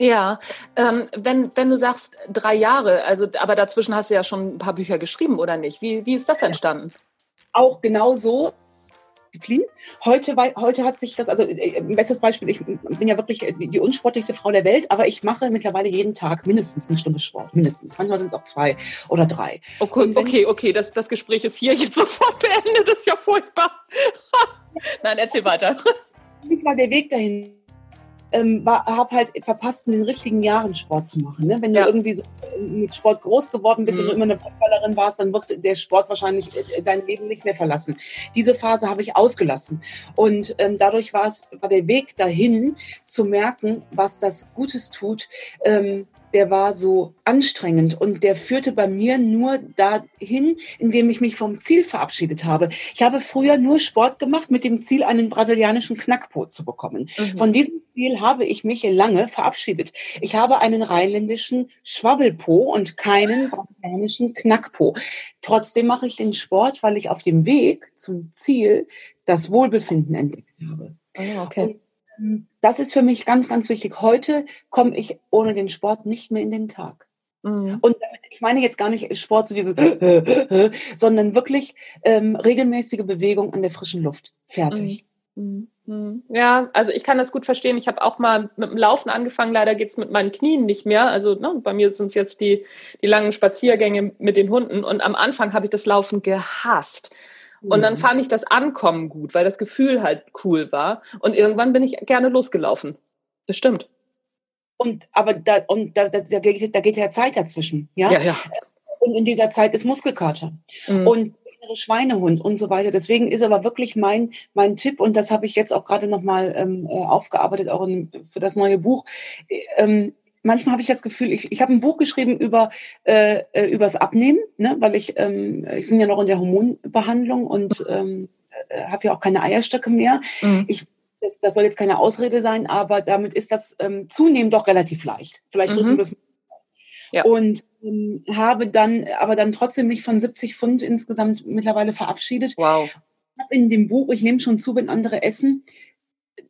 Ja, ähm, wenn, wenn du sagst drei Jahre, also aber dazwischen hast du ja schon ein paar Bücher geschrieben, oder nicht? Wie, wie ist das entstanden? Auch genau so. Disziplin. Heute, heute hat sich das, also äh, ein bestes Beispiel, ich bin ja wirklich die unsportlichste Frau der Welt, aber ich mache mittlerweile jeden Tag mindestens eine Stunde Sport. Mindestens. Manchmal sind es auch zwei oder drei. Okay, okay, okay, das, das Gespräch ist hier jetzt sofort beendet. Das ist ja furchtbar. Nein, erzähl weiter. Mich war der Weg dahin ähm, habe halt verpasst, in den richtigen Jahren Sport zu machen. Ne? Wenn ja. du irgendwie so äh, mit Sport groß geworden bist mhm. und immer eine Fußballerin warst, dann wird der Sport wahrscheinlich äh, dein Leben nicht mehr verlassen. Diese Phase habe ich ausgelassen. Und ähm, dadurch war es, war der Weg dahin zu merken, was das Gutes tut, ähm, der war so anstrengend und der führte bei mir nur dahin, indem ich mich vom Ziel verabschiedet habe. Ich habe früher nur Sport gemacht mit dem Ziel, einen brasilianischen Knackpo zu bekommen. Mhm. Von diesem Ziel habe ich mich lange verabschiedet. Ich habe einen rheinländischen Schwabbelpo und keinen brasilianischen Knackpo. Trotzdem mache ich den Sport, weil ich auf dem Weg zum Ziel das Wohlbefinden entdeckt habe. Oh, okay. Und das ist für mich ganz, ganz wichtig. Heute komme ich ohne den Sport nicht mehr in den Tag. Mhm. Und ich meine jetzt gar nicht Sport, so dieses, sondern wirklich ähm, regelmäßige Bewegung an der frischen Luft. Fertig. Mhm. mhm. Ja, also ich kann das gut verstehen. Ich habe auch mal mit dem Laufen angefangen. Leider geht es mit meinen Knien nicht mehr. Also ne, bei mir sind es jetzt die, die langen Spaziergänge mit den Hunden. Und am Anfang habe ich das Laufen gehasst. Und dann fand ich das Ankommen gut, weil das Gefühl halt cool war. Und irgendwann bin ich gerne losgelaufen. Das stimmt. Und aber da, und da, da, geht, da geht ja Zeit dazwischen. Ja? ja, ja. Und in dieser Zeit ist Muskelkater. Mhm. Und Schweinehund und so weiter. Deswegen ist aber wirklich mein, mein Tipp, und das habe ich jetzt auch gerade nochmal ähm, äh, aufgearbeitet, auch in, für das neue Buch. Ähm, manchmal habe ich das Gefühl, ich, ich habe ein Buch geschrieben über äh, äh, übers Abnehmen, ne? weil ich ähm, ich bin ja noch in der Hormonbehandlung und ähm, äh, habe ja auch keine Eierstöcke mehr. Mhm. Ich das, das soll jetzt keine Ausrede sein, aber damit ist das ähm, zunehmend doch relativ leicht. Vielleicht drücken mhm. wir es ja. Und ähm, habe dann, aber dann trotzdem mich von 70 Pfund insgesamt mittlerweile verabschiedet. Wow. Ich habe in dem Buch, ich nehme schon zu, wenn andere essen,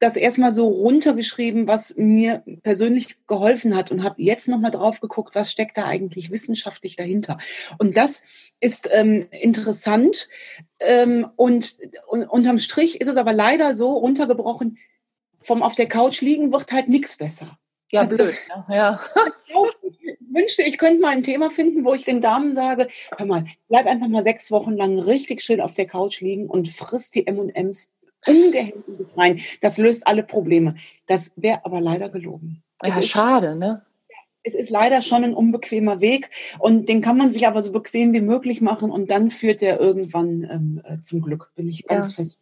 das erstmal so runtergeschrieben, was mir persönlich geholfen hat und habe jetzt nochmal drauf geguckt, was steckt da eigentlich wissenschaftlich dahinter. Und das ist ähm, interessant. Ähm, und, und unterm Strich ist es aber leider so runtergebrochen, vom auf der Couch liegen wird halt nichts besser. Ja, also blöd. Das, ne? ja. ich wünschte, ich könnte mal ein Thema finden, wo ich den Damen sage, hör mal, bleib einfach mal sechs Wochen lang richtig schön auf der Couch liegen und frisst die M&M's ungehemmt rein. Das löst alle Probleme. Das wäre aber leider gelogen. Ja, es schade, ne? Es ist leider schon ein unbequemer Weg und den kann man sich aber so bequem wie möglich machen und dann führt der irgendwann ähm, äh, zum Glück, bin ich ganz ja. fest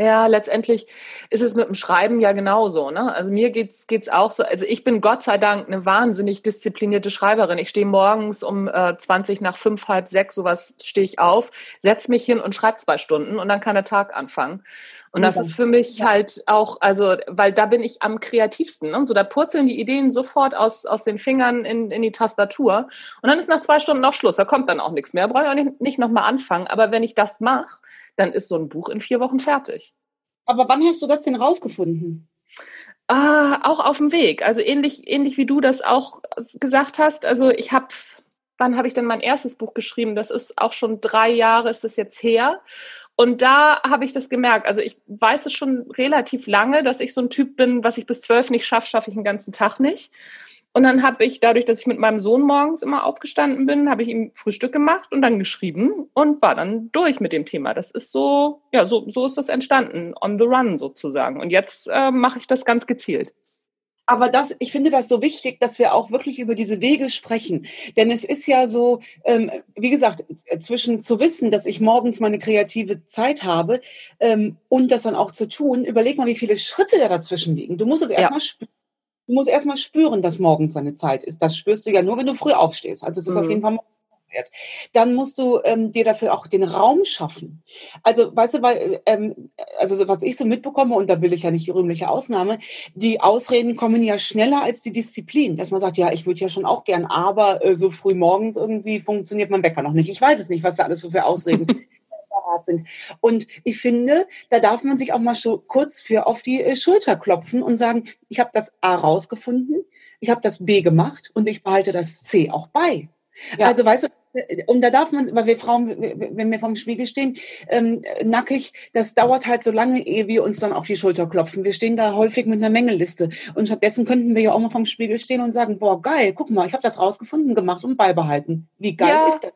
ja, letztendlich ist es mit dem Schreiben ja genauso. Ne? Also mir geht's geht's auch so. Also ich bin Gott sei Dank eine wahnsinnig disziplinierte Schreiberin. Ich stehe morgens um äh, 20 nach fünf, halb sechs, sowas stehe ich auf, setz mich hin und schreibe zwei Stunden und dann kann der Tag anfangen. Und das ist für mich halt auch, also, weil da bin ich am kreativsten. Ne? So, da purzeln die Ideen sofort aus, aus den Fingern in, in die Tastatur. Und dann ist nach zwei Stunden noch Schluss. Da kommt dann auch nichts mehr. Brauche ich auch nicht, nicht nochmal anfangen. Aber wenn ich das mache, dann ist so ein Buch in vier Wochen fertig. Aber wann hast du das denn rausgefunden? Ah, auch auf dem Weg. Also ähnlich, ähnlich wie du das auch gesagt hast. Also ich habe, wann habe ich denn mein erstes Buch geschrieben? Das ist auch schon drei Jahre, ist das jetzt her. Und da habe ich das gemerkt. Also ich weiß es schon relativ lange, dass ich so ein Typ bin, was ich bis zwölf nicht schaffe, schaffe ich den ganzen Tag nicht. Und dann habe ich, dadurch, dass ich mit meinem Sohn morgens immer aufgestanden bin, habe ich ihm Frühstück gemacht und dann geschrieben und war dann durch mit dem Thema. Das ist so, ja, so, so ist das entstanden, on the run sozusagen. Und jetzt äh, mache ich das ganz gezielt. Aber das, ich finde das so wichtig, dass wir auch wirklich über diese Wege sprechen. Denn es ist ja so, ähm, wie gesagt, zwischen zu wissen, dass ich morgens meine kreative Zeit habe ähm, und das dann auch zu tun, überleg mal, wie viele Schritte da dazwischen liegen. Du musst es erstmal ja. spüren. Du musst erstmal spüren, dass morgens deine Zeit ist. Das spürst du ja nur, wenn du früh aufstehst. Also es ist mhm. auf jeden Fall wird. Dann musst du ähm, dir dafür auch den Raum schaffen. Also, weißt du, weil, ähm, also was ich so mitbekomme, und da will ich ja nicht die rühmliche Ausnahme, die Ausreden kommen ja schneller als die Disziplin. Dass man sagt, ja, ich würde ja schon auch gern, aber äh, so früh morgens irgendwie funktioniert mein Wecker noch nicht. Ich weiß es nicht, was da alles so für Ausreden sind. Und ich finde, da darf man sich auch mal kurz für auf die äh, Schulter klopfen und sagen, ich habe das A rausgefunden, ich habe das B gemacht und ich behalte das C auch bei. Ja. Also weißt du, und da darf man, weil wir Frauen, wenn wir vorm Spiegel stehen, ähm, nackig, das dauert halt so lange, ehe wir uns dann auf die Schulter klopfen. Wir stehen da häufig mit einer Mängelliste. Und stattdessen könnten wir ja auch mal vorm Spiegel stehen und sagen, boah, geil, guck mal, ich habe das rausgefunden, gemacht und beibehalten. Wie geil ja. ist das?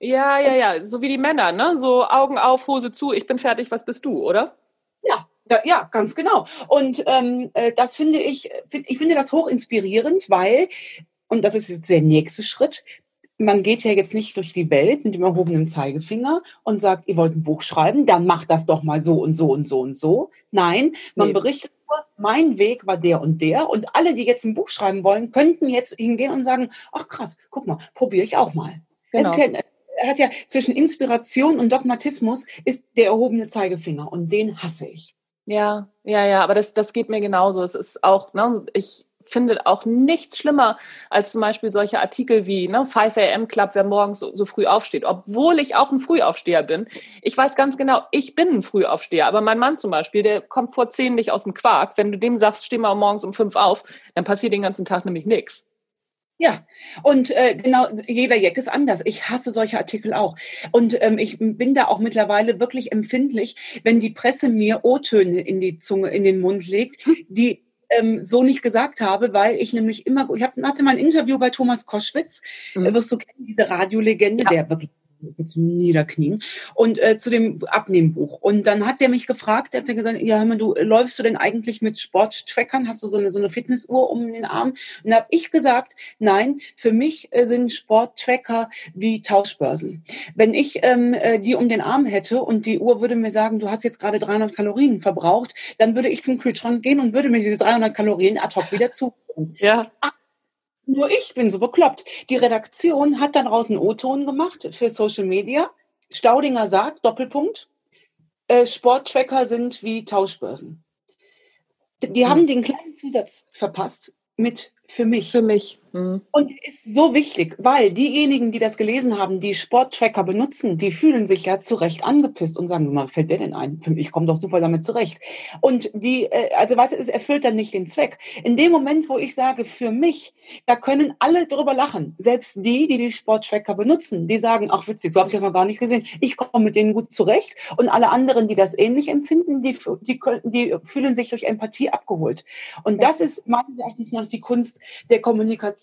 Ja, ja, ja, so wie die Männer, ne? So Augen auf, Hose zu, ich bin fertig, was bist du, oder? Ja, ja, ganz genau. Und ähm, äh, das finde ich, ich finde das hoch inspirierend, weil, und das ist jetzt der nächste Schritt, man geht ja jetzt nicht durch die Welt mit dem erhobenen Zeigefinger und sagt, ihr wollt ein Buch schreiben, dann macht das doch mal so und so und so und so. Nein, man nee. berichtet nur, mein Weg war der und der und alle, die jetzt ein Buch schreiben wollen, könnten jetzt hingehen und sagen, ach krass, guck mal, probiere ich auch mal. Genau. Ja, er hat ja zwischen Inspiration und Dogmatismus ist der erhobene Zeigefinger und den hasse ich. Ja, ja, ja, aber das, das geht mir genauso. Es ist auch, ne, ich, finde auch nichts schlimmer als zum Beispiel solche Artikel wie ne, 5 a.m. Club, wer morgens so, so, früh aufsteht. Obwohl ich auch ein Frühaufsteher bin. Ich weiß ganz genau, ich bin ein Frühaufsteher. Aber mein Mann zum Beispiel, der kommt vor zehn nicht aus dem Quark. Wenn du dem sagst, steh mal morgens um fünf auf, dann passiert den ganzen Tag nämlich nichts. Ja, und äh, genau, jeder Jack ist anders. Ich hasse solche Artikel auch. Und ähm, ich bin da auch mittlerweile wirklich empfindlich, wenn die Presse mir O-Töne in die Zunge, in den Mund legt, die ähm, so nicht gesagt habe, weil ich nämlich immer, ich hab, hatte mal ein Interview bei Thomas Koschwitz, mhm. Äh, wirst du kennen, diese Radiolegende, ja. der wirklich zum Niederknien und äh, zu dem Abnehmbuch. Und dann hat der mich gefragt, der hat gesagt, ja, hör mal, du läufst du denn eigentlich mit Sporttrackern? Hast du so eine, so eine Fitnessuhr um den Arm? Und da habe ich gesagt, nein, für mich äh, sind Sporttracker wie Tauschbörsen. Wenn ich ähm, äh, die um den Arm hätte und die Uhr würde mir sagen, du hast jetzt gerade 300 Kalorien verbraucht, dann würde ich zum Kühlschrank gehen und würde mir diese 300 Kalorien ad hoc wieder zuführen. Ja. Ach, nur ich bin so bekloppt. Die Redaktion hat da draußen O-Ton gemacht für Social Media. Staudinger sagt, Doppelpunkt, äh, Sporttracker sind wie Tauschbörsen. Die haben den kleinen Zusatz verpasst mit für mich. Für mich. Mhm. Und ist so wichtig, weil diejenigen, die das gelesen haben, die Sporttracker benutzen, die fühlen sich ja zu Recht angepisst und sagen, mal, fällt der denn ein? Ich komme doch super damit zurecht. Und die, äh, also was es erfüllt dann nicht den Zweck. In dem Moment, wo ich sage, für mich, da können alle drüber lachen. Selbst die, die die Sporttracker benutzen, die sagen, ach witzig, so habe ich das noch gar nicht gesehen. Ich komme mit denen gut zurecht. Und alle anderen, die das ähnlich empfinden, die, die, die fühlen sich durch Empathie abgeholt. Und das ist meines Erachtens nach die Kunst, der Kommunikation,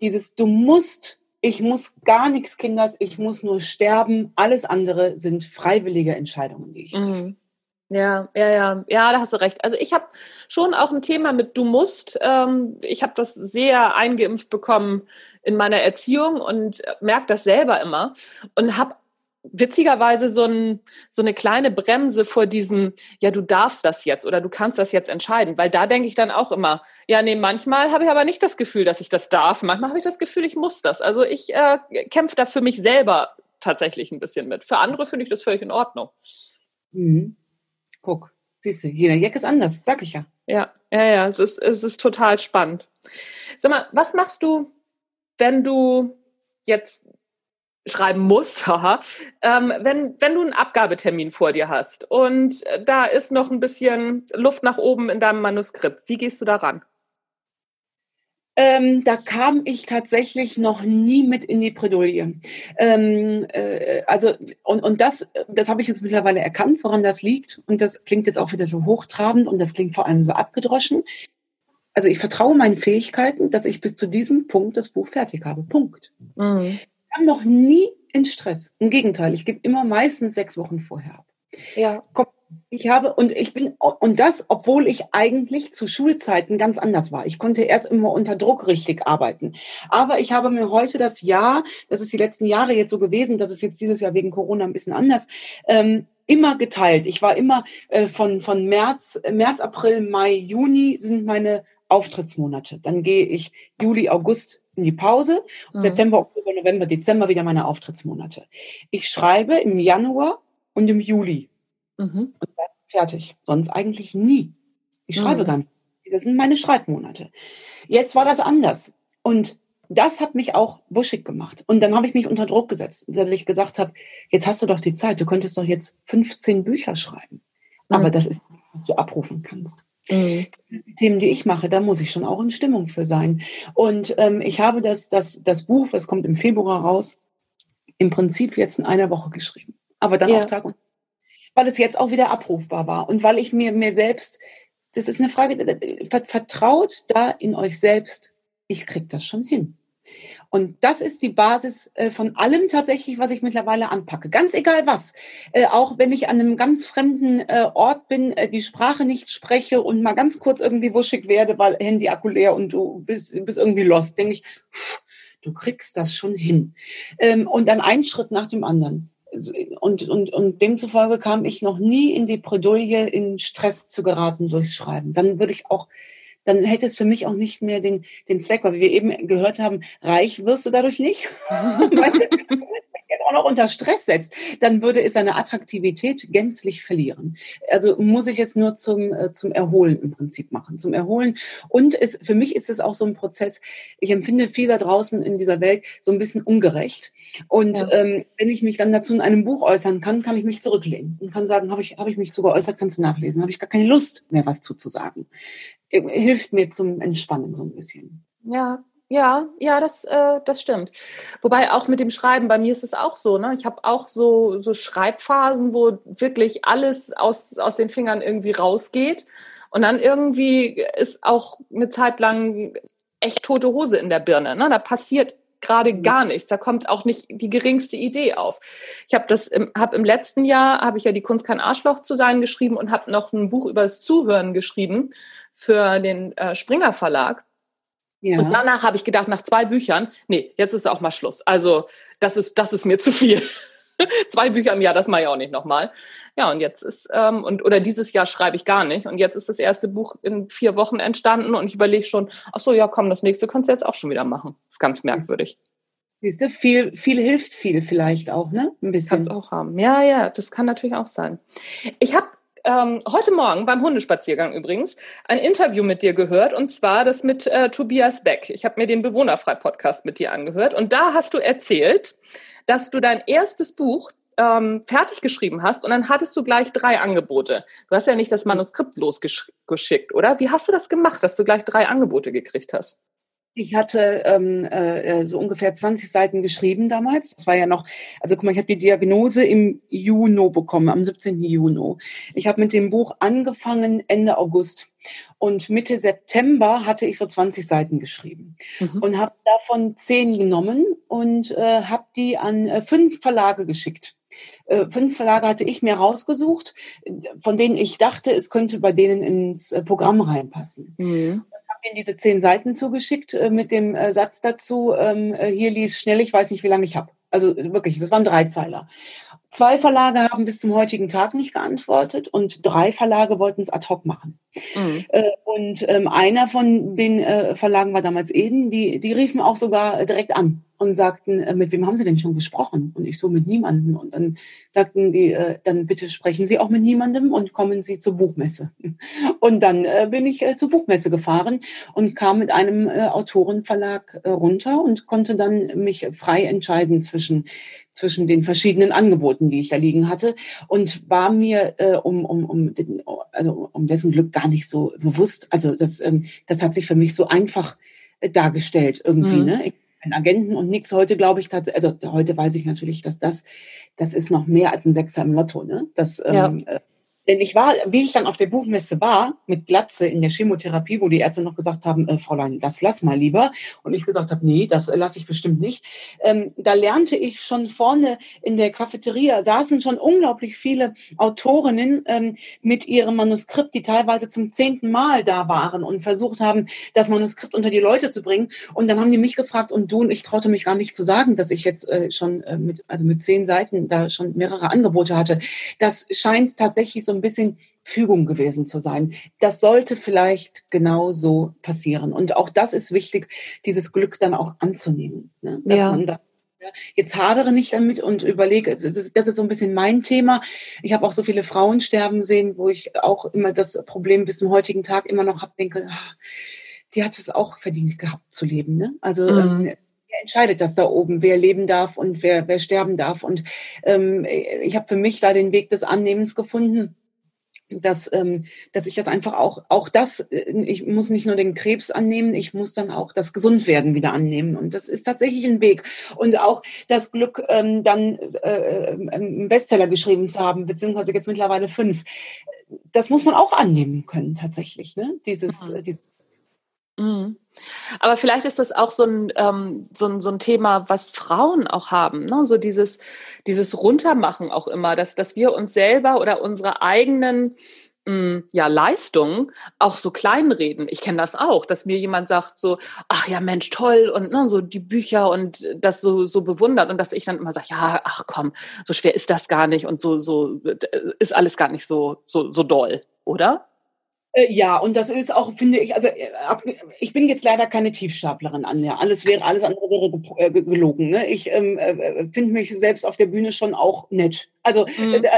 dieses du musst, ich muss gar nichts, Kinders, ich muss nur sterben. Alles andere sind freiwillige Entscheidungen, die ich treffe. Mhm. Ja, ja, ja, ja, da hast du recht. Also ich habe schon auch ein Thema mit du musst. Ähm, ich habe das sehr eingeimpft bekommen in meiner Erziehung und merke das selber immer und habe witzigerweise so, ein, so eine kleine Bremse vor diesem, ja, du darfst das jetzt oder du kannst das jetzt entscheiden. Weil da denke ich dann auch immer, ja, nee, manchmal habe ich aber nicht das Gefühl, dass ich das darf. Manchmal habe ich das Gefühl, ich muss das. Also ich äh, kämpfe da für mich selber tatsächlich ein bisschen mit. Für andere finde ich das völlig in Ordnung. Mhm. Guck, siehst du, jeder Jack ist anders, sag ich ja. Ja, ja, ja, es ist, es ist total spannend. Sag mal, was machst du, wenn du jetzt schreiben musst, haha, ähm, wenn, wenn du einen Abgabetermin vor dir hast und da ist noch ein bisschen Luft nach oben in deinem Manuskript, wie gehst du da ran? Ähm, da kam ich tatsächlich noch nie mit in die Bredouille. Ähm, äh, also und, und das, das habe ich jetzt mittlerweile erkannt, woran das liegt. Und das klingt jetzt auch wieder so hochtrabend und das klingt vor allem so abgedroschen. Also ich vertraue meinen Fähigkeiten, dass ich bis zu diesem Punkt das Buch fertig habe. Punkt. Mhm kam noch nie in Stress. Im Gegenteil, ich gebe immer meistens sechs Wochen vorher ab. Ja. Ich habe, und ich bin, und das, obwohl ich eigentlich zu Schulzeiten ganz anders war. Ich konnte erst immer unter Druck richtig arbeiten. Aber ich habe mir heute das Jahr, das ist die letzten Jahre jetzt so gewesen, das ist jetzt dieses Jahr wegen Corona ein bisschen anders, ähm, immer geteilt. Ich war immer äh, von, von März, März, April, Mai, Juni sind meine Auftrittsmonate. Dann gehe ich Juli, August in die Pause. Mhm. September, Oktober, November, Dezember wieder meine Auftrittsmonate. Ich schreibe im Januar und im Juli. Mhm. Und dann fertig. Sonst eigentlich nie. Ich schreibe mhm. gar nicht. Das sind meine Schreibmonate. Jetzt war das anders. Und das hat mich auch buschig gemacht. Und dann habe ich mich unter Druck gesetzt, weil ich gesagt habe, jetzt hast du doch die Zeit, du könntest doch jetzt 15 Bücher schreiben. Aber mhm. das ist nichts, was du abrufen kannst. Mhm. Themen, die ich mache, da muss ich schon auch in Stimmung für sein. Und ähm, ich habe das, das, das Buch, das kommt im Februar raus, im Prinzip jetzt in einer Woche geschrieben. Aber dann ja. auch Tag und weil es jetzt auch wieder abrufbar war und weil ich mir mir selbst, das ist eine Frage, vertraut da in euch selbst, ich krieg das schon hin. Und das ist die Basis äh, von allem tatsächlich, was ich mittlerweile anpacke. Ganz egal was. Äh, auch wenn ich an einem ganz fremden äh, Ort bin, die Sprache nicht spreche und mal ganz kurz irgendwie wuschig werde, weil Handy akku leer und du bist, bist irgendwie lost, denke ich, du kriegst das schon hin. Ähm, und dann ein Schritt nach dem anderen. Und, und, und demzufolge kam ich noch nie in die Bredouille, in Stress zu geraten durchs Schreiben. Dann würde ich auch dann hätte es für mich auch nicht mehr den, den Zweck, weil wir eben gehört haben, reich wirst du dadurch nicht. jetzt auch noch unter Stress setzt, dann würde es seine Attraktivität gänzlich verlieren. Also muss ich es nur zum, äh, zum Erholen im Prinzip machen, zum Erholen. Und es, für mich ist es auch so ein Prozess, ich empfinde viel da draußen in dieser Welt so ein bisschen ungerecht. Und ja. ähm, wenn ich mich dann dazu in einem Buch äußern kann, kann ich mich zurücklehnen und kann sagen, habe ich, hab ich mich zu geäußert, kannst du nachlesen, habe ich gar keine Lust mehr, was zuzusagen. Äh, hilft mir zum Entspannen so ein bisschen. Ja, ja, ja, das, äh, das stimmt. Wobei auch mit dem Schreiben, bei mir ist es auch so, ne? Ich habe auch so, so Schreibphasen, wo wirklich alles aus, aus den Fingern irgendwie rausgeht. Und dann irgendwie ist auch eine Zeit lang echt tote Hose in der Birne. Ne? Da passiert gerade mhm. gar nichts. Da kommt auch nicht die geringste Idee auf. Ich habe das, im, hab im letzten Jahr habe ich ja die Kunst kein Arschloch zu sein geschrieben und habe noch ein Buch über das Zuhören geschrieben für den äh, Springer Verlag. Ja. Und danach habe ich gedacht, nach zwei Büchern, nee, jetzt ist auch mal Schluss. Also das ist, das ist mir zu viel. zwei Bücher im Jahr, das mache ich auch nicht nochmal. Ja, und jetzt ist, ähm, und oder dieses Jahr schreibe ich gar nicht. Und jetzt ist das erste Buch in vier Wochen entstanden und ich überlege schon, ach so, ja, komm, das nächste kannst du jetzt auch schon wieder machen. Ist ganz merkwürdig. Siehst du, viel, viel hilft viel vielleicht auch, ne? Ein bisschen. Kannst auch haben. Ja, ja, das kann natürlich auch sein. Ich habe ähm, heute Morgen beim Hundespaziergang übrigens ein Interview mit dir gehört und zwar das mit äh, Tobias Beck. Ich habe mir den Bewohnerfrei-Podcast mit dir angehört und da hast du erzählt, dass du dein erstes Buch ähm, fertig geschrieben hast und dann hattest du gleich drei Angebote. Du hast ja nicht das Manuskript losgeschickt, oder? Wie hast du das gemacht, dass du gleich drei Angebote gekriegt hast? Ich hatte ähm, äh, so ungefähr 20 Seiten geschrieben damals. Das war ja noch, also guck mal, ich habe die Diagnose im Juni bekommen, am 17. Juni. Ich habe mit dem Buch angefangen Ende August. Und Mitte September hatte ich so 20 Seiten geschrieben mhm. und habe davon zehn genommen und äh, habe die an äh, fünf Verlage geschickt. Äh, fünf Verlage hatte ich mir rausgesucht, von denen ich dachte, es könnte bei denen ins äh, Programm reinpassen. Mhm ihnen diese zehn Seiten zugeschickt äh, mit dem äh, Satz dazu, ähm, äh, hier lies schnell, ich weiß nicht, wie lange ich habe. Also wirklich, das waren Dreizeiler. Zwei Verlage haben bis zum heutigen Tag nicht geantwortet und drei Verlage wollten es ad hoc machen. Mhm. Äh, und ähm, einer von den äh, Verlagen war damals Eden, die, die riefen auch sogar direkt an und sagten, äh, mit wem haben Sie denn schon gesprochen? Und ich so, mit niemandem. Und dann sagten die, äh, dann bitte sprechen Sie auch mit niemandem und kommen Sie zur Buchmesse. Und dann äh, bin ich zur Buchmesse gefahren und kam mit einem Autorenverlag runter und konnte dann mich frei entscheiden zwischen, zwischen den verschiedenen Angeboten, die ich da liegen hatte und war mir um, um, um, den, also um dessen Glück gar nicht so bewusst. Also das, ähm, das hat sich für mich so einfach dargestellt irgendwie. Mhm. Ne? Ich einen Agenten und nichts. Heute glaube ich also heute weiß ich natürlich, dass das, das ist noch mehr als ein Sechser im Lotto. Ne? Das, ja. ähm, äh, denn ich war, wie ich dann auf der Buchmesse war, mit Glatze in der Chemotherapie, wo die Ärzte noch gesagt haben, äh, Fräulein, das lass mal lieber. Und ich gesagt habe, nee, das lasse ich bestimmt nicht. Ähm, da lernte ich schon vorne in der Cafeteria, saßen schon unglaublich viele Autorinnen ähm, mit ihrem Manuskript, die teilweise zum zehnten Mal da waren und versucht haben, das Manuskript unter die Leute zu bringen. Und dann haben die mich gefragt und du und ich traute mich gar nicht zu sagen, dass ich jetzt äh, schon äh, mit, also mit zehn Seiten da schon mehrere Angebote hatte. Das scheint tatsächlich so ein bisschen Fügung gewesen zu sein. Das sollte vielleicht genau so passieren. Und auch das ist wichtig, dieses Glück dann auch anzunehmen. Ne? Dass ja. man da Jetzt hadere nicht damit und überlege, das ist, so ein bisschen mein Thema. Ich habe auch so viele Frauen sterben sehen, wo ich auch immer das Problem bis zum heutigen Tag immer noch habe, denke, ach, die hat es auch verdient gehabt zu leben. Ne? Also mhm. ähm, wer entscheidet das da oben, wer leben darf und wer, wer sterben darf. Und ähm, ich habe für mich da den Weg des Annehmens gefunden dass, ähm, dass ich das einfach auch, auch das, äh, ich muss nicht nur den Krebs annehmen, ich muss dann auch das Gesundwerden wieder annehmen. Und das ist tatsächlich ein Weg. Und auch das Glück, ähm, dann äh, äh einen Bestseller geschrieben zu haben, beziehungsweise jetzt mittlerweile fünf. Das muss man auch annehmen können, tatsächlich, ne? Dieses, mhm. dieses mhm. Aber vielleicht ist das auch so ein, ähm, so ein, so ein Thema, was Frauen auch haben, ne? so dieses, dieses Runtermachen auch immer, dass, dass wir uns selber oder unsere eigenen mh, hm, ja, Leistungen auch so kleinreden. Ich kenne das auch, dass mir jemand sagt so, ach ja, Mensch, toll und ne, so die Bücher und das so, so bewundert und dass ich dann immer sage, ja, ach komm, so schwer ist das gar nicht und so, so ist alles gar nicht so, so, so doll, oder? Äh, ja, und das ist auch, finde ich, also äh, ich bin jetzt leider keine Tiefstaplerin an. Ja. Alles wäre, alles andere wäre äh, gelogen. Ne? Ich ähm, äh, finde mich selbst auf der Bühne schon auch nett. Also mhm. äh,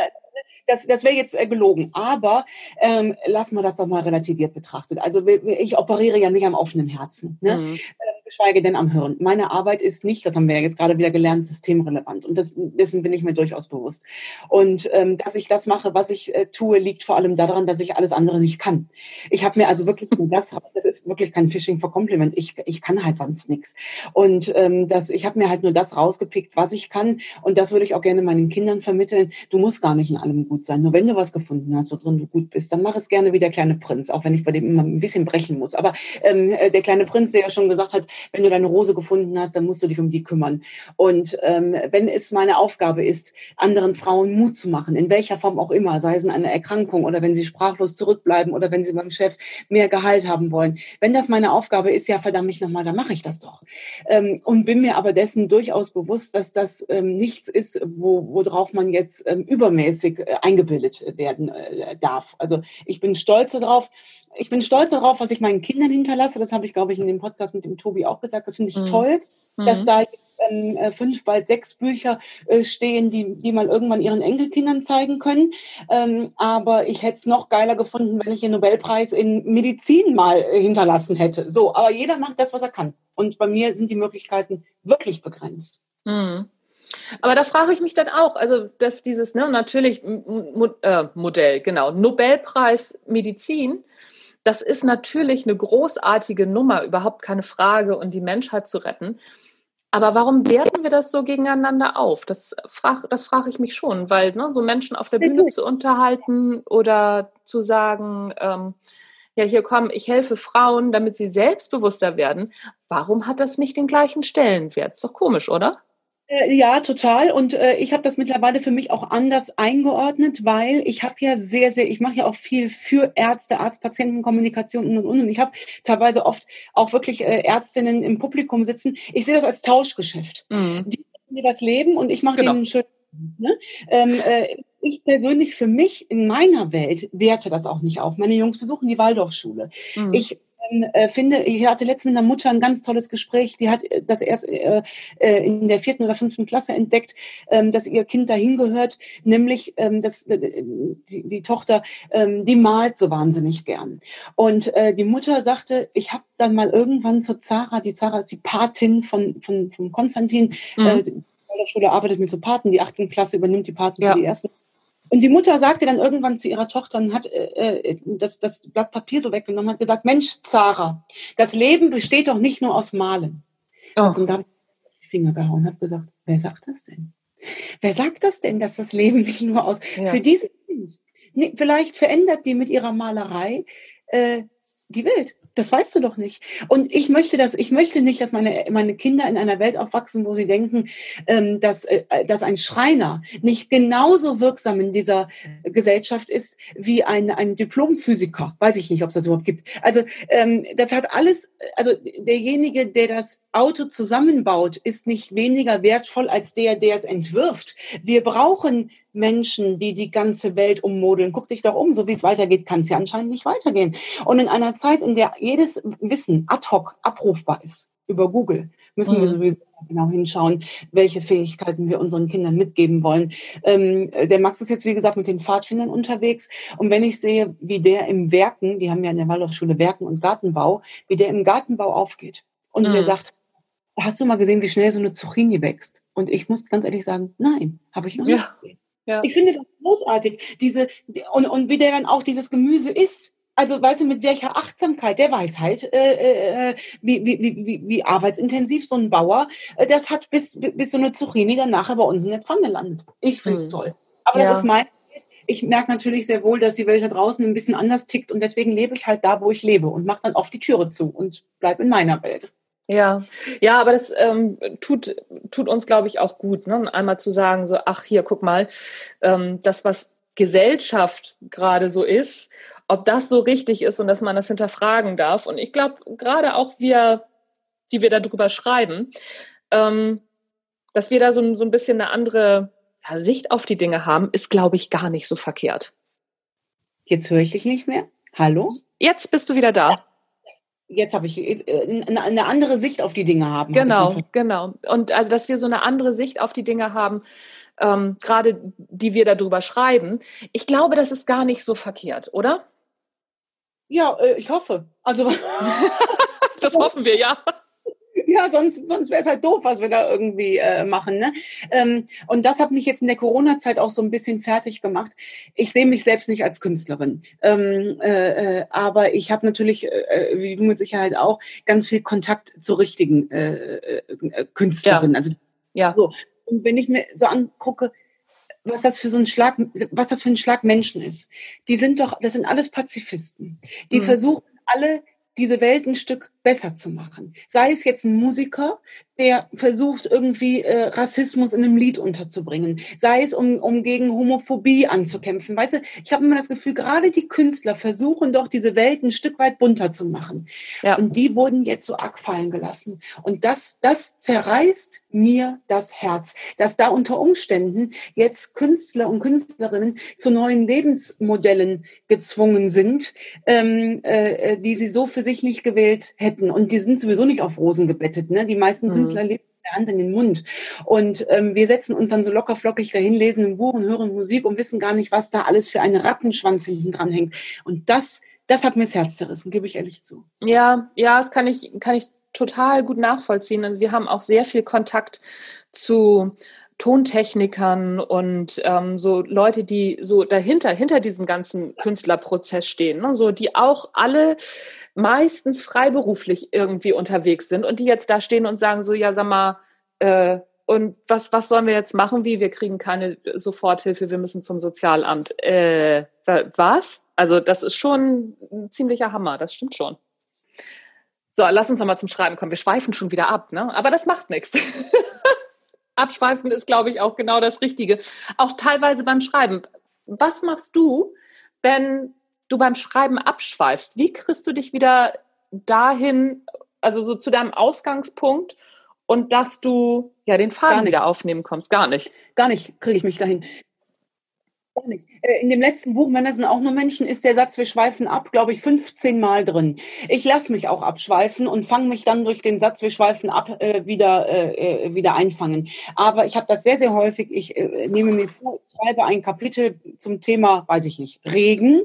das, das wäre jetzt äh, gelogen. Aber ähm, lassen wir das doch mal relativiert betrachtet. Also ich operiere ja nicht am offenen Herzen. Ne? Mhm geschweige denn am Hirn. Meine Arbeit ist nicht, das haben wir ja jetzt gerade wieder gelernt, systemrelevant. Und das, dessen bin ich mir durchaus bewusst. Und ähm, dass ich das mache, was ich äh, tue, liegt vor allem daran, dass ich alles andere nicht kann. Ich habe mir also wirklich das, das ist wirklich kein Phishing for Compliment. Ich, ich kann halt sonst nichts. Und ähm, das, ich habe mir halt nur das rausgepickt, was ich kann. Und das würde ich auch gerne meinen Kindern vermitteln. Du musst gar nicht in allem gut sein. Nur wenn du was gefunden hast, wo drin du gut bist, dann mach es gerne wie der kleine Prinz, auch wenn ich bei dem immer ein bisschen brechen muss. Aber ähm, äh, der kleine Prinz, der ja schon gesagt hat, wenn du deine Rose gefunden hast, dann musst du dich um die kümmern. Und ähm, wenn es meine Aufgabe ist, anderen Frauen Mut zu machen, in welcher Form auch immer, sei es eine Erkrankung oder wenn sie sprachlos zurückbleiben oder wenn sie beim Chef mehr Gehalt haben wollen, wenn das meine Aufgabe ist, ja verdammt mich nochmal, dann mache ich das doch. Ähm, und bin mir aber dessen durchaus bewusst, dass das ähm, nichts ist, wo, worauf man jetzt ähm, übermäßig äh, eingebildet werden äh, darf. Also ich bin stolz darauf, ich bin stolz darauf, was ich meinen Kindern hinterlasse. Das habe ich, glaube ich, in dem Podcast mit dem Tobi auch gesagt. Das finde ich mhm. toll, dass mhm. da ähm, äh, fünf, bald sechs Bücher äh, stehen, die, die mal irgendwann ihren Enkelkindern zeigen können. Ähm, aber ich hätte es noch geiler gefunden, wenn ich den Nobelpreis in Medizin mal äh, hinterlassen hätte. So, aber jeder macht das, was er kann. Und bei mir sind die Möglichkeiten wirklich begrenzt. Mhm. Aber da frage ich mich dann auch, also dass dieses, ne, natürlich Mo äh, Modell, genau, Nobelpreis Medizin, das ist natürlich eine großartige Nummer, überhaupt keine Frage, und die Menschheit zu retten. Aber warum werten wir das so gegeneinander auf? Das frage das frag ich mich schon, weil ne, so Menschen auf der Bühne zu unterhalten oder zu sagen, ähm, ja, hier komm, ich helfe Frauen, damit sie selbstbewusster werden. Warum hat das nicht den gleichen Stellenwert? Ist doch komisch, oder? Äh, ja, total. Und äh, ich habe das mittlerweile für mich auch anders eingeordnet, weil ich habe ja sehr, sehr, ich mache ja auch viel für Ärzte, Arzt-Patienten-Kommunikation und, und, und. Ich habe teilweise oft auch wirklich äh, Ärztinnen im Publikum sitzen. Ich sehe das als Tauschgeschäft. Mhm. Die mir das Leben und ich mache genau. denen schön. Ne? Ähm, äh, ich persönlich für mich in meiner Welt werte das auch nicht auf. Meine Jungs besuchen die Waldorfschule. Mhm. Ich äh, finde, ich hatte letztens mit einer Mutter ein ganz tolles Gespräch, die hat äh, das erst äh, äh, in der vierten oder fünften Klasse entdeckt, ähm, dass ihr Kind dahin gehört, nämlich ähm, dass äh, die, die Tochter, ähm, die malt so wahnsinnig gern. Und äh, die Mutter sagte, ich habe dann mal irgendwann zur Zara, die Zara ist die Patin von, von, von Konstantin, mhm. die Schule arbeitet mit so Paten, die achten Klasse übernimmt die Paten ja. für die ersten und die Mutter sagte dann irgendwann zu ihrer Tochter und hat äh, äh, das, das Blatt Papier so weggenommen, hat gesagt, Mensch, Zara, das Leben besteht doch nicht nur aus Malen. Oh. Und da habe ich die Finger gehauen und habe gesagt, wer sagt das denn? Wer sagt das denn, dass das Leben nicht nur aus... Ja. Für dieses Kind, vielleicht verändert die mit ihrer Malerei äh, die Welt. Das weißt du doch nicht. Und ich möchte das, ich möchte nicht, dass meine, meine Kinder in einer Welt aufwachsen, wo sie denken, ähm, dass, äh, dass ein Schreiner nicht genauso wirksam in dieser Gesellschaft ist wie ein, ein Diplomphysiker. Weiß ich nicht, ob es das überhaupt gibt. Also ähm, das hat alles, also derjenige, der das Auto zusammenbaut, ist nicht weniger wertvoll als der, der es entwirft. Wir brauchen Menschen, die die ganze Welt ummodeln. Guck dich doch um, so wie es weitergeht, kann es ja anscheinend nicht weitergehen. Und in einer Zeit, in der jedes Wissen ad hoc abrufbar ist über Google, müssen mhm. wir sowieso genau hinschauen, welche Fähigkeiten wir unseren Kindern mitgeben wollen. Ähm, der Max ist jetzt, wie gesagt, mit den Pfadfindern unterwegs. Und wenn ich sehe, wie der im Werken, die haben ja in der Waldorfschule Werken und Gartenbau, wie der im Gartenbau aufgeht und mhm. mir sagt, hast du mal gesehen, wie schnell so eine Zucchini wächst? Und ich muss ganz ehrlich sagen, nein, habe ich noch nicht. Ja. Ja. Ich finde das großartig. Diese, und, und wie der dann auch dieses Gemüse isst. Also weißt du, mit welcher Achtsamkeit, der weiß halt, äh, äh, wie, wie, wie, wie arbeitsintensiv so ein Bauer äh, das hat, bis, bis so eine Zucchini dann nachher bei uns in der Pfanne landet. Ich finde es hm. toll. Aber ja. das ist mein ich merke natürlich sehr wohl, dass die Welt da draußen ein bisschen anders tickt und deswegen lebe ich halt da, wo ich lebe und mache dann oft die Türe zu und bleibe in meiner Welt. Ja, ja, aber das ähm, tut, tut uns, glaube ich, auch gut, ne? einmal zu sagen, so, ach hier, guck mal, ähm, das, was Gesellschaft gerade so ist, ob das so richtig ist und dass man das hinterfragen darf. Und ich glaube, gerade auch wir, die wir darüber schreiben, ähm, dass wir da so, so ein bisschen eine andere ja, Sicht auf die Dinge haben, ist, glaube ich, gar nicht so verkehrt. Jetzt höre ich dich nicht mehr. Hallo? Jetzt bist du wieder da. Jetzt habe ich äh, eine andere Sicht auf die Dinge haben. Genau, genau. Und also, dass wir so eine andere Sicht auf die Dinge haben, ähm, gerade die wir darüber schreiben. Ich glaube, das ist gar nicht so verkehrt, oder? Ja, äh, ich hoffe. Also das hoffen wir, ja. Ja, sonst, sonst wäre es halt doof, was wir da irgendwie äh, machen. Ne? Ähm, und das hat mich jetzt in der Corona-Zeit auch so ein bisschen fertig gemacht. Ich sehe mich selbst nicht als Künstlerin. Ähm, äh, äh, aber ich habe natürlich, äh, äh, wie du mit Sicherheit auch, ganz viel Kontakt zu richtigen äh, äh, Künstlerinnen. Ja. Also ja. so. Und wenn ich mir so angucke, was das für so ein Schlag, was das für ein Schlag Menschen ist. Die sind doch, das sind alles Pazifisten. Die mhm. versuchen alle diese Welt ein Stück besser zu machen. Sei es jetzt ein Musiker, der versucht, irgendwie äh, Rassismus in einem Lied unterzubringen, sei es, um, um gegen Homophobie anzukämpfen. Weißt du, ich habe immer das Gefühl, gerade die Künstler versuchen doch, diese Welt ein Stück weit bunter zu machen. Ja. Und die wurden jetzt so arg fallen gelassen. Und das, das zerreißt mir das Herz, dass da unter Umständen jetzt Künstler und Künstlerinnen zu neuen Lebensmodellen gezwungen sind, ähm, äh, die sie so für sich nicht gewählt hätten. Und die sind sowieso nicht auf Rosen gebettet. Ne? Die meisten mhm. Künstler leben der Hand in den Mund. Und ähm, wir setzen uns dann so locker flockig dahin, lesen ein Buch und hören Musik und wissen gar nicht, was da alles für eine Rattenschwanz hinten dran hängt. Und das, das hat mir das Herz zerrissen, gebe ich ehrlich zu. Ja, ja, das kann ich, kann ich total gut nachvollziehen. Und wir haben auch sehr viel Kontakt zu Tontechnikern und ähm, so Leute, die so dahinter, hinter diesem ganzen Künstlerprozess stehen, ne? so die auch alle meistens freiberuflich irgendwie unterwegs sind und die jetzt da stehen und sagen so, ja, sag mal, äh, und was, was sollen wir jetzt machen? Wie? Wir kriegen keine Soforthilfe, wir müssen zum Sozialamt. Äh, was? Also das ist schon ein ziemlicher Hammer, das stimmt schon. So, lass uns nochmal zum Schreiben kommen. Wir schweifen schon wieder ab, ne? Aber das macht nichts. Abschweifen ist, glaube ich, auch genau das Richtige. Auch teilweise beim Schreiben. Was machst du, wenn du beim Schreiben abschweifst? Wie kriegst du dich wieder dahin, also so zu deinem Ausgangspunkt und dass du ja den Faden wieder aufnehmen kommst? Gar nicht. Gar nicht kriege ich mich dahin. Gar nicht. Äh, in dem letzten Buch, Männer sind auch nur Menschen, ist der Satz, wir schweifen ab, glaube ich, 15 Mal drin. Ich lasse mich auch abschweifen und fange mich dann durch den Satz, wir schweifen ab, äh, wieder, äh, äh wieder einfangen. Aber ich habe das sehr, sehr häufig. Ich äh, nehme mir vor, schreibe ein Kapitel zum Thema, weiß ich nicht, Regen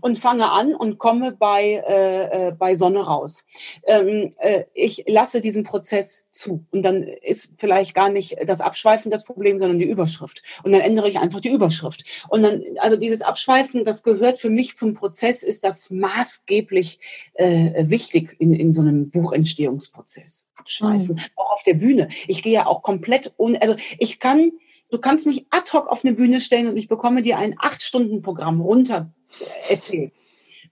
und fange an und komme bei, bei Sonne raus. Ähm, äh, ich lasse diesen Prozess zu. Und dann ist vielleicht gar nicht das Abschweifen das Problem, sondern die Überschrift. Und dann ändere ich einfach die Überschrift. Und dann, also dieses Abschweifen, das gehört für mich zum Prozess, ist das maßgeblich äh, wichtig in, in so einem Buchentstehungsprozess. Abschweifen. Mhm. Auch auf der Bühne. Ich gehe ja auch komplett un, also ich kann, du kannst mich ad hoc auf eine Bühne stellen und ich bekomme dir ein Acht-Stunden-Programm runter erzählt.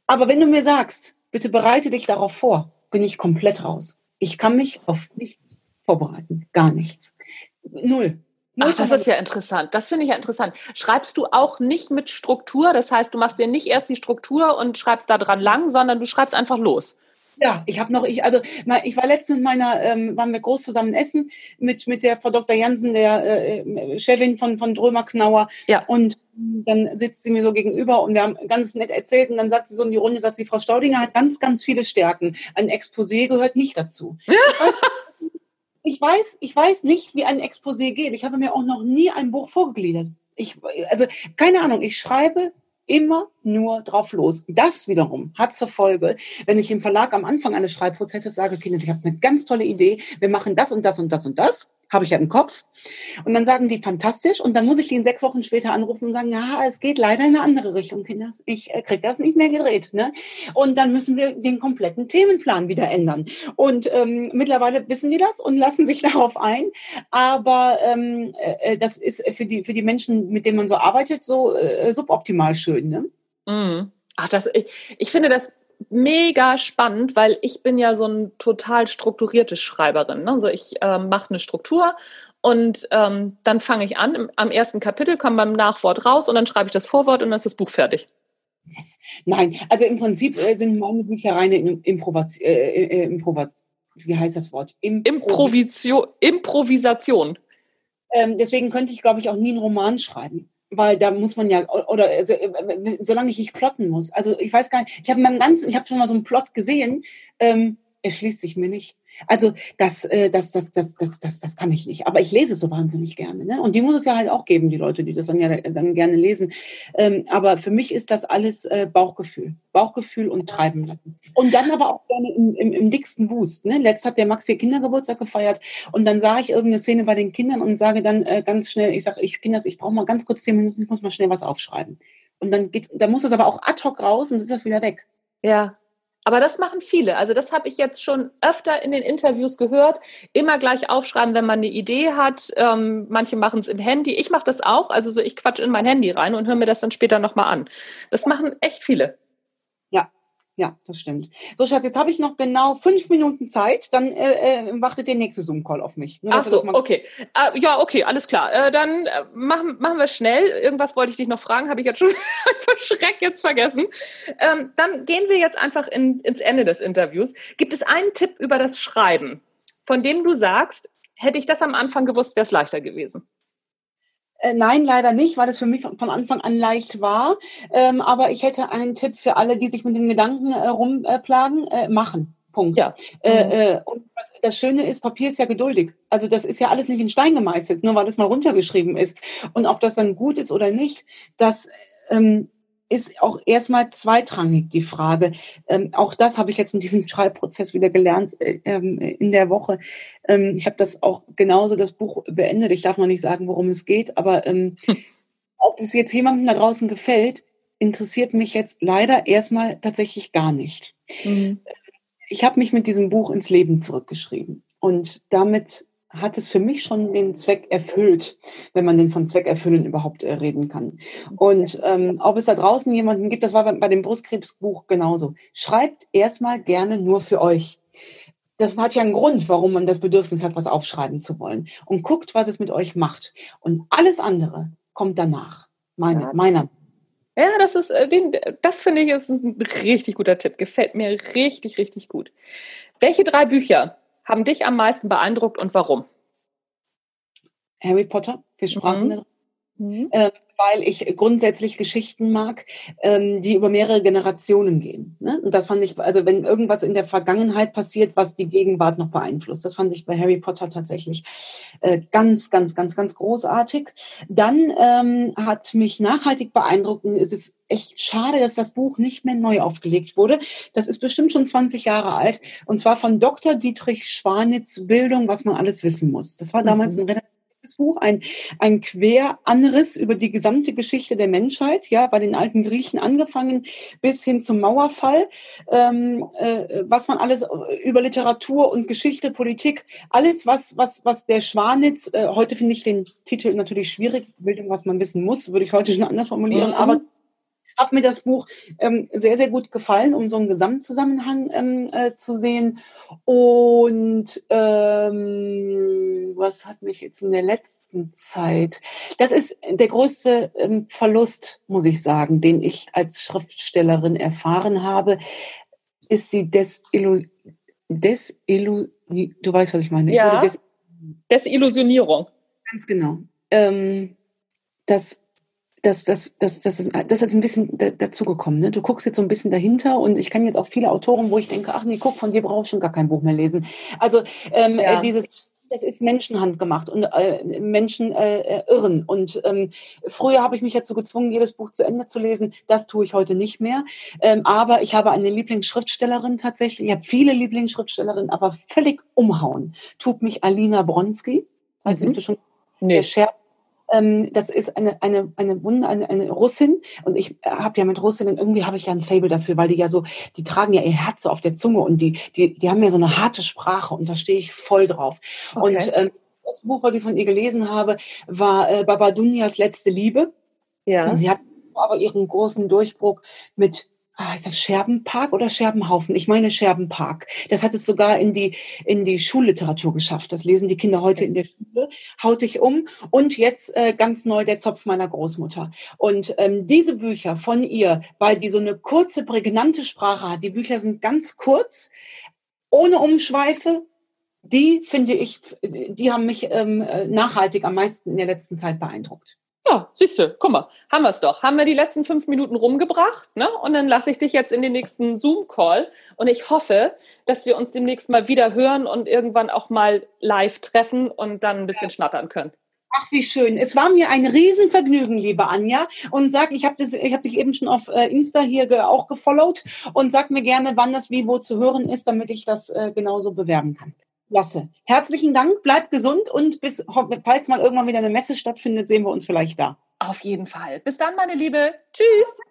Aber wenn du mir sagst, bitte bereite dich darauf vor, bin ich komplett raus. Ich kann mich auf nichts vorbereiten. Gar nichts. Null. Ach, das ist ja interessant. Das finde ich ja interessant. Schreibst du auch nicht mit Struktur? Das heißt, du machst dir nicht erst die Struktur und schreibst da dran lang, sondern du schreibst einfach los. Ja, ich habe noch, ich, also ich war letztens mit meiner, ähm, waren wir groß zusammen essen mit, mit der Frau Dr. Jansen, der äh, Chefin von, von Drömer Knauer. Ja. Und dann sitzt sie mir so gegenüber und wir haben ganz nett erzählt und dann sagt sie so in die Runde, sagt sie, Frau Staudinger hat ganz, ganz viele Stärken. Ein Exposé gehört nicht dazu. Ja. Ich weiß, ich weiß, ich weiß nicht, wie ein Exposé geht. Ich habe mir auch noch nie ein Buch vorgegliedert. Ich, also keine Ahnung, ich schreibe immer nur drauf los. Das wiederum hat zur Folge, wenn ich im Verlag am Anfang eines Schreibprozesses sage, Kinder, ich habe eine ganz tolle Idee, wir machen das und das und das und das, habe ich ja im Kopf. Und dann sagen die fantastisch und dann muss ich die in sechs Wochen später anrufen und sagen, ja, es geht leider in eine andere Richtung, Kinder. Ich äh, kriege das nicht mehr gedreht. Ne? Und dann müssen wir den kompletten Themenplan wieder ändern. Und ähm, mittlerweile wissen die das und lassen sich darauf ein. Aber ähm, äh, das ist für die, für die Menschen, mit denen man so arbeitet, so äh, suboptimal schön. Ne? Mm. Ach, das, ich, ich finde das mega spannend, weil ich bin ja so ein total strukturierte Schreiberin. Ne? Also ich ähm, mache eine Struktur und ähm, dann fange ich an. Im, am ersten Kapitel kommt beim Nachwort raus und dann schreibe ich das Vorwort und dann ist das Buch fertig. Yes. Nein, also im Prinzip äh, sind meine Bücher reine Improvas äh, äh, Improvas wie heißt das Wort? Improvisation. Improvisation. Ähm, deswegen könnte ich, glaube ich, auch nie einen Roman schreiben weil da muss man ja oder also, äh, solange ich nicht plotten muss. Also ich weiß gar nicht. Ich habe meinem ganzen, ich habe schon mal so einen Plot gesehen. Ähm, erschließt sich mir nicht. Also das, äh, das, das, das, das, das, das kann ich nicht. Aber ich lese es so wahnsinnig gerne. Ne? Und die muss es ja halt auch geben, die Leute, die das dann ja dann gerne lesen. Ähm, aber für mich ist das alles äh, Bauchgefühl. Bauchgefühl und Treiben. Und dann aber auch gerne im, im, im dicksten Boost. Ne? Letzt hat der Max hier Kindergeburtstag gefeiert und dann sah ich irgendeine Szene bei den Kindern und sage dann äh, ganz schnell, ich sage, ich Kinders, ich brauche mal ganz kurz zehn Minuten, ich muss mal schnell was aufschreiben. Und dann geht, dann muss das aber auch ad hoc raus und ist das wieder weg. Ja, aber das machen viele. Also das habe ich jetzt schon öfter in den Interviews gehört. Immer gleich aufschreiben, wenn man eine Idee hat. Ähm, manche machen es im Handy. Ich mache das auch. Also so, ich quatsch in mein Handy rein und höre mir das dann später nochmal an. Das machen echt viele. Ja, das stimmt. So, Schatz, jetzt habe ich noch genau fünf Minuten Zeit. Dann äh, äh, wartet der nächste Zoom-Call auf mich. Nur, Ach so, okay. Äh, ja, okay, alles klar. Äh, dann äh, machen, machen wir schnell. Irgendwas wollte ich dich noch fragen, habe ich jetzt schon verschreckt jetzt vergessen. Ähm, dann gehen wir jetzt einfach in, ins Ende des Interviews. Gibt es einen Tipp über das Schreiben, von dem du sagst, hätte ich das am Anfang gewusst, wäre es leichter gewesen? Äh, nein, leider nicht, weil es für mich von Anfang an leicht war. Ähm, aber ich hätte einen Tipp für alle, die sich mit dem Gedanken äh, rumplagen, äh, machen. Punkt. Ja. Mhm. Und das Schöne ist, Papier ist ja geduldig. Also das ist ja alles nicht in Stein gemeißelt, nur weil es mal runtergeschrieben ist. Und ob das dann gut ist oder nicht, das ähm, ist auch erstmal zweitrangig die Frage. Ähm, auch das habe ich jetzt in diesem Schreibprozess wieder gelernt äh, ähm, in der Woche. Ähm, ich habe das auch genauso das Buch beendet. Ich darf noch nicht sagen, worum es geht, aber hm. ob es jetzt jemandem da draußen gefällt, interessiert mich jetzt leider erstmal tatsächlich gar nicht. Mhm. Ich habe mich mit diesem Buch ins Leben zurückgeschrieben und damit hat es für mich schon den Zweck erfüllt, wenn man den von Zweck erfüllen überhaupt äh, reden kann. Und ähm, ob es da draußen jemanden gibt, das war bei, bei dem Brustkrebsbuch genauso. Schreibt erstmal gerne nur für euch. Das hat ja einen Grund, warum man das Bedürfnis hat, was aufschreiben zu wollen. Und guckt, was es mit euch macht. Und alles andere kommt danach. Meine, ja. meiner. Ja, das ist, äh, das finde ich ist ein richtig guter Tipp. Gefällt mir richtig, richtig gut. Welche drei Bücher haben dich am meisten beeindruckt und warum? Harry Potter, wir sprachen mhm. Mhm. Weil ich grundsätzlich Geschichten mag, ähm, die über mehrere Generationen gehen. Ne? Und das fand ich, also wenn irgendwas in der Vergangenheit passiert, was die Gegenwart noch beeinflusst, das fand ich bei Harry Potter tatsächlich äh, ganz, ganz, ganz, ganz großartig. Dann ähm, hat mich nachhaltig beeindruckt und es ist echt schade, dass das Buch nicht mehr neu aufgelegt wurde. Das ist bestimmt schon 20 Jahre alt und zwar von Dr. Dietrich Schwanitz Bildung, was man alles wissen muss. Das war damals mhm. ein relativ Buch, ein, ein Queranriss über die gesamte Geschichte der Menschheit, ja, bei den alten Griechen angefangen bis hin zum Mauerfall, ähm, äh, was man alles über Literatur und Geschichte, Politik, alles, was, was, was der Schwanitz, äh, heute finde ich den Titel natürlich schwierig, Bildung, was man wissen muss, würde ich heute schon anders formulieren, mhm. aber hat mir das Buch ähm, sehr, sehr gut gefallen, um so einen Gesamtzusammenhang ähm, äh, zu sehen. Und ähm, was hat mich jetzt in der letzten Zeit? Das ist der größte ähm, Verlust, muss ich sagen, den ich als Schriftstellerin erfahren habe, ist die Desillu Desillu du weißt, was ich meine. Ja. Ich Des Desillusionierung. Ganz genau. Ähm, das das, das, das, das, das ist ein bisschen dazugekommen. Ne? Du guckst jetzt so ein bisschen dahinter und ich kann jetzt auch viele Autoren, wo ich denke, ach nee, guck, von dir brauche ich schon gar kein Buch mehr lesen. Also ähm, ja. dieses das ist Menschenhand gemacht und äh, Menschen äh, äh, irren. Und ähm, früher habe ich mich dazu gezwungen, jedes Buch zu Ende zu lesen. Das tue ich heute nicht mehr. Ähm, aber ich habe eine Lieblingsschriftstellerin tatsächlich. Ich habe viele Lieblingsschriftstellerinnen, aber völlig umhauen. Tut mich Alina Bronski. Weiß mhm. nicht, ob du schon nee. der Scherz ähm, das ist eine, eine, eine Wunder, eine, eine Russin. Und ich habe ja mit Russinnen, irgendwie habe ich ja ein Fable dafür, weil die ja so, die tragen ja ihr Herz so auf der Zunge und die, die, die haben ja so eine harte Sprache und da stehe ich voll drauf. Okay. Und ähm, das Buch, was ich von ihr gelesen habe, war äh, Babadunias letzte Liebe. Ja. Und sie hat aber ihren großen Durchbruch mit ah, ist das Scherbenpark oder Scherbenhaufen? Ich meine Scherbenpark. Das hat es sogar in die, in die Schulliteratur geschafft. Das lesen die Kinder heute in der Schule. Haut dich um. Und jetzt äh, ganz neu der Zopf meiner Großmutter. Und ähm, diese Bücher von ihr, weil die so eine kurze, prägnante Sprache hat, die Bücher sind ganz kurz, ohne Umschweife, die finde ich, die haben mich ähm, äh, nachhaltig am meisten in der letzten Zeit beeindruckt. Ja, siehst du, guck mal, haben wir es doch. Haben wir die letzten fünf Minuten rumgebracht, ne? Und dann lasse ich dich jetzt in den nächsten Zoom-Call. Und ich hoffe, dass wir uns demnächst mal wieder hören und irgendwann auch mal live treffen und dann ein bisschen ja. schnattern können. Ach, wie schön. Es war mir ein Riesenvergnügen, liebe Anja. Und sag, ich habe hab dich eben schon auf äh, Insta hier auch gefollowt und sag mir gerne, wann das wie wo zu hören ist, damit ich das äh, genauso bewerben kann. Klasse. Herzlichen Dank, bleibt gesund und bis, falls mal irgendwann wieder eine Messe stattfindet, sehen wir uns vielleicht da. Auf jeden Fall. Bis dann, meine Liebe. Tschüss.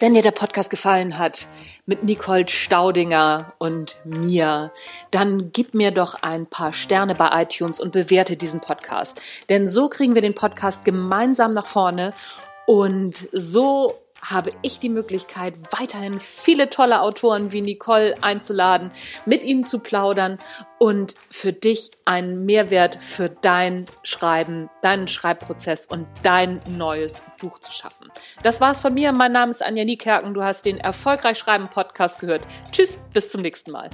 Wenn dir der Podcast gefallen hat mit Nicole Staudinger und mir, dann gib mir doch ein paar Sterne bei iTunes und bewerte diesen Podcast. Denn so kriegen wir den Podcast gemeinsam nach vorne und so habe ich die Möglichkeit, weiterhin viele tolle Autoren wie Nicole einzuladen, mit ihnen zu plaudern und für dich einen Mehrwert für dein Schreiben, deinen Schreibprozess und dein neues Buch zu schaffen. Das war's von mir. Mein Name ist Anja Niekerken. Du hast den Erfolgreich Schreiben Podcast gehört. Tschüss, bis zum nächsten Mal.